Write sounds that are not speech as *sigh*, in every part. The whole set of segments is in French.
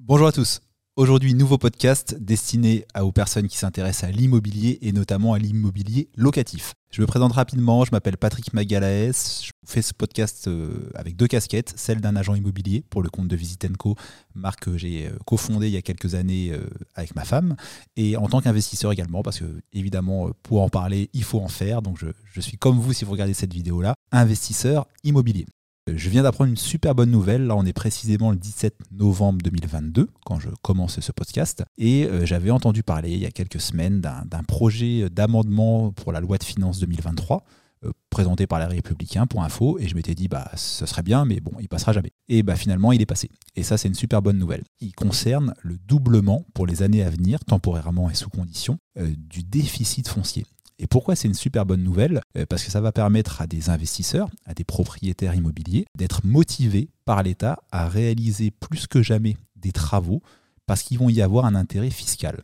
Bonjour à tous. Aujourd'hui, nouveau podcast destiné aux personnes qui s'intéressent à l'immobilier et notamment à l'immobilier locatif. Je me présente rapidement, je m'appelle Patrick Magalaes, je fais ce podcast euh, avec deux casquettes, celle d'un agent immobilier pour le compte de Visitenco, marque que j'ai euh, cofondée il y a quelques années euh, avec ma femme, et en tant qu'investisseur également, parce que évidemment, pour en parler, il faut en faire, donc je, je suis comme vous si vous regardez cette vidéo-là, investisseur immobilier. Je viens d'apprendre une super bonne nouvelle. Là, on est précisément le 17 novembre 2022 quand je commence ce podcast. Et euh, j'avais entendu parler il y a quelques semaines d'un projet d'amendement pour la loi de finances 2023 euh, présenté par les Républicains pour info. Et je m'étais dit, bah, ce serait bien, mais bon, il passera jamais. Et bah, finalement, il est passé. Et ça, c'est une super bonne nouvelle. Il concerne le doublement pour les années à venir, temporairement et sous condition, euh, du déficit foncier. Et pourquoi c'est une super bonne nouvelle? Euh, Parce que ça va permettre à des investisseurs, à des propriétaires immobiliers, d'être motivés par l'État à réaliser plus que jamais des travaux parce qu'ils vont y avoir un intérêt fiscal.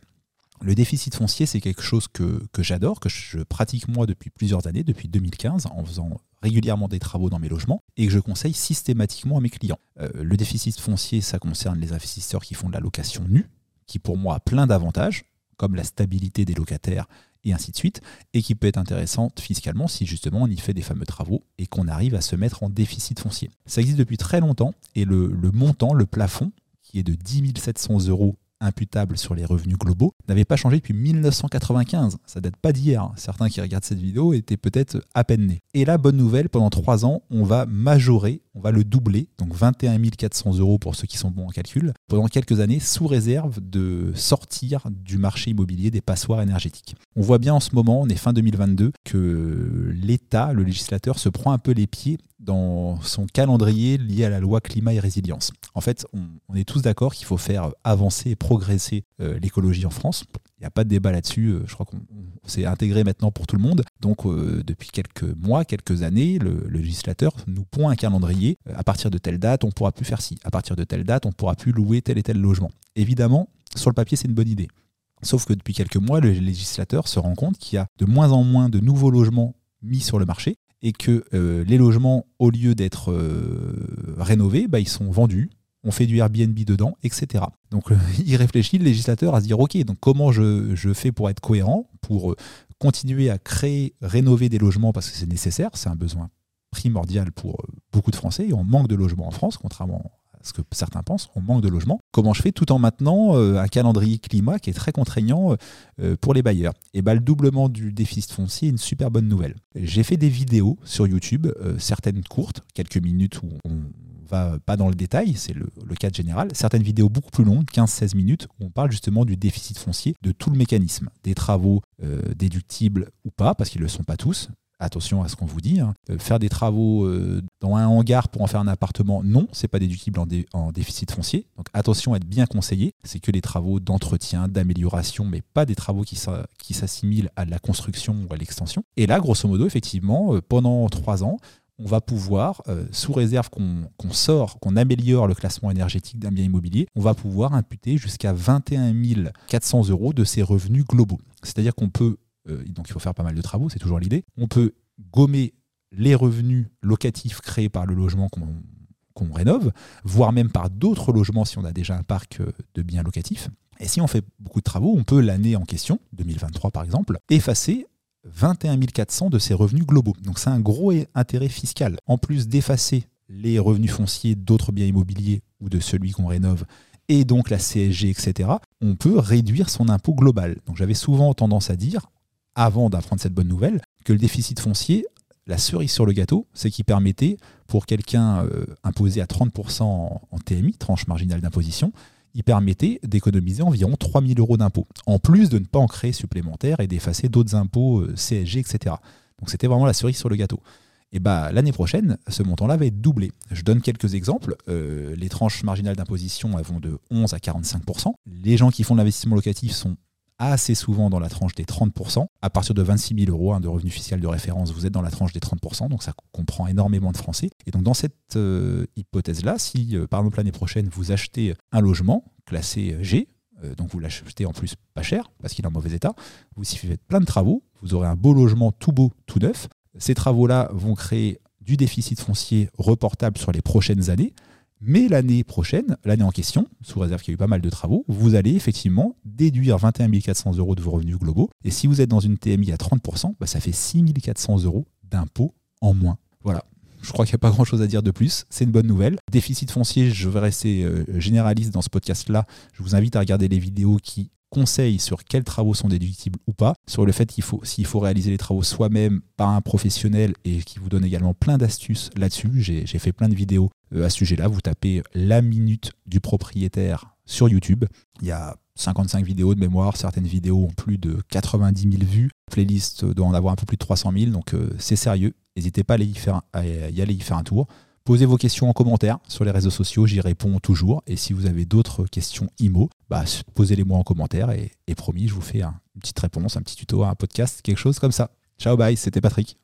Le déficit foncier, c'est quelque chose que, j'adore, que je pratique moi depuis plusieurs années, depuis 2015, en faisant régulièrement des travaux dans mes logements, et que je conseille systématiquement à mes clients. Euh, le déficit foncier, ça concerne les investisseurs qui font de la location nue, qui pour moi a plein d'avantages, comme la stabilité des locataires et ainsi de suite, et qui peut être intéressante fiscalement si justement on y fait des fameux travaux et qu'on arrive à se mettre en déficit foncier. Ça existe depuis très longtemps et le, le montant, le plafond, qui est de 10 700 euros imputable sur les revenus globaux n'avait pas changé depuis 1995. Ça date pas d'hier. Certains qui regardent cette vidéo étaient peut-être à peine nés. Et là, bonne nouvelle, pendant trois ans, on va majorer, on va le doubler, donc 21 400 euros pour ceux qui sont bons en calcul, pendant quelques années, sous réserve de sortir du marché immobilier des passoires énergétiques. On voit bien en ce moment, on est fin 2022, que l'État, le législateur, se prend un peu les pieds dans son calendrier lié à la loi climat et résilience. En fait, on, est tous d'accord qu'il faut faire avancer et progresser euh, l'écologie en France. Il n'y a pas de débat là-dessus. Euh, je crois qu'on s'est intégré maintenant pour tout le monde. Donc, euh, depuis quelques mois, quelques années, le, législateur nous pond un calendrier. À partir de telle date, on pourra plus faire ci. À partir de telle date, on pourra plus louer tel et tel logement. Évidemment, sur le papier, c'est une bonne idée. Sauf que depuis quelques mois, le législateur se rend compte qu'il y a de moins en moins de nouveaux logements mis sur le marché et que les logements, au lieu d'être rénovés, bah, ils sont vendus, on fait du Airbnb dedans, etc. Donc euh, *laughs* il réfléchit, le législateur, à se dire, ok, donc comment je, fais pour être cohérent, pour continuer à créer, rénover des logements, parce que c'est nécessaire, c'est un besoin primordial pour beaucoup de Français, et on manque de logements en France, contrairement ce que certains pensent, on manque de logements. Comment je fais tout en maintenant euh, un calendrier climat qui est très contraignant euh, pour les bailleurs? Et bien, le doublement du déficit foncier est une super bonne nouvelle. J'ai fait des vidéos sur YouTube, euh, certaines courtes, quelques minutes où on va pas dans le détail, c'est le, le cadre général, certaines vidéos beaucoup plus longues, 15-16 minutes, où on parle justement du déficit foncier, de tout le mécanisme, des travaux déductibles ou pas, parce qu'ils ne le sont pas tous, attention à ce qu'on vous dit. Hein. Euh, faire des travaux euh, dans un hangar pour en faire un appartement, non, c'est pas déductible en, déficit foncier. Donc attention à être bien conseillé. C'est que les travaux d'entretien, d'amélioration, mais pas des travaux qui, s'assimilent à la construction ou à l'extension. Et là, grosso modo, effectivement, euh, pendant trois ans, on va pouvoir, sous réserve qu'on sort, qu'on améliore le classement énergétique d'un bien immobilier, on va pouvoir imputer jusqu'à 21 400 euros de ses revenus globaux. C'est-à-dire qu'on peut euh, donc il faut faire pas mal de travaux, c'est toujours l'idée. On peut gommer les revenus locatifs créés par le logement qu'on rénove, voire même par d'autres logements si on a déjà un parc euh, de biens locatifs. Et si on fait beaucoup de travaux, on peut l'année en question, 2023 par exemple, effacer 21 400 de ses revenus globaux. Donc c'est un gros intérêt fiscal. En plus d'effacer les revenus fonciers d'autres biens immobiliers ou de celui qu'on rénove, et donc la CSG, etc., on peut réduire son impôt global. Donc j'avais souvent tendance à dire, avant d'apprendre cette bonne nouvelle, que le déficit foncier, la cerise sur le gâteau, c'est qu'il permettait pour quelqu'un euh, imposé à 30% en, TMI, tranche marginale d'imposition, il permettait d'économiser environ 3000 euros d'impôts, en plus de ne pas en créer supplémentaires et d'effacer d'autres impôts euh, CSG, etc. Donc c'était vraiment la cerise sur le gâteau. Et bah, l'année prochaine, ce montant-là va être doublé. Je donne quelques exemples. Euh, les tranches marginales d'imposition vont de 11 à 45%. Les gens qui font de l'investissement locatif sont assez souvent dans la tranche des 30%. À partir de 26 000 euros hein, de revenu fiscal de référence, vous êtes dans la tranche des 30%, donc ça comprend énormément de Français. Et donc dans cette euh, hypothèse-là, si euh, par exemple l'année prochaine vous achetez un logement classé G, euh, donc vous l'achetez en plus pas cher parce qu'il est en mauvais état, vous y faites plein de travaux, vous aurez un beau logement tout beau, tout neuf. Ces travaux-là vont créer du déficit foncier reportable sur les prochaines années, Mais l'année prochaine, l'année en question, sous réserve qu'il y a eu pas mal de travaux, vous allez effectivement déduire 21 400 euros de vos revenus globaux. Et si vous êtes dans une TMI à 30%, bah, ça fait 6 400 euros d'impôts en moins. Voilà. Je crois qu'il n'y a pas grand chose à dire de plus. C'est une bonne nouvelle. Déficit foncier, je vais rester euh, généraliste dans ce podcast-là. Je vous invite à regarder les vidéos qui conseils sur quels travaux sont déductibles ou pas, sur le fait qu'il faut, s'il faut réaliser les travaux soi-même par un professionnel et qui vous donne également plein d'astuces là-dessus. J'ai fait plein de vidéos euh, à ce sujet-là. Vous tapez la minute du propriétaire sur YouTube. Il y a 55 vidéos de mémoire, certaines vidéos ont plus de 90 000 vues. Playlist doit en avoir un peu plus de 300 000, donc euh, c'est sérieux. N'hésitez pas à, y, à aller y faire un tour. Posez vos questions en commentaire sur les réseaux sociaux, j'y réponds toujours. Et si vous avez d'autres questions IMO, bah, posez-les moi en commentaire et, promis, je vous fais une petite réponse, un petit tuto, un podcast, quelque chose comme ça. Ciao, bye, c'était Patrick.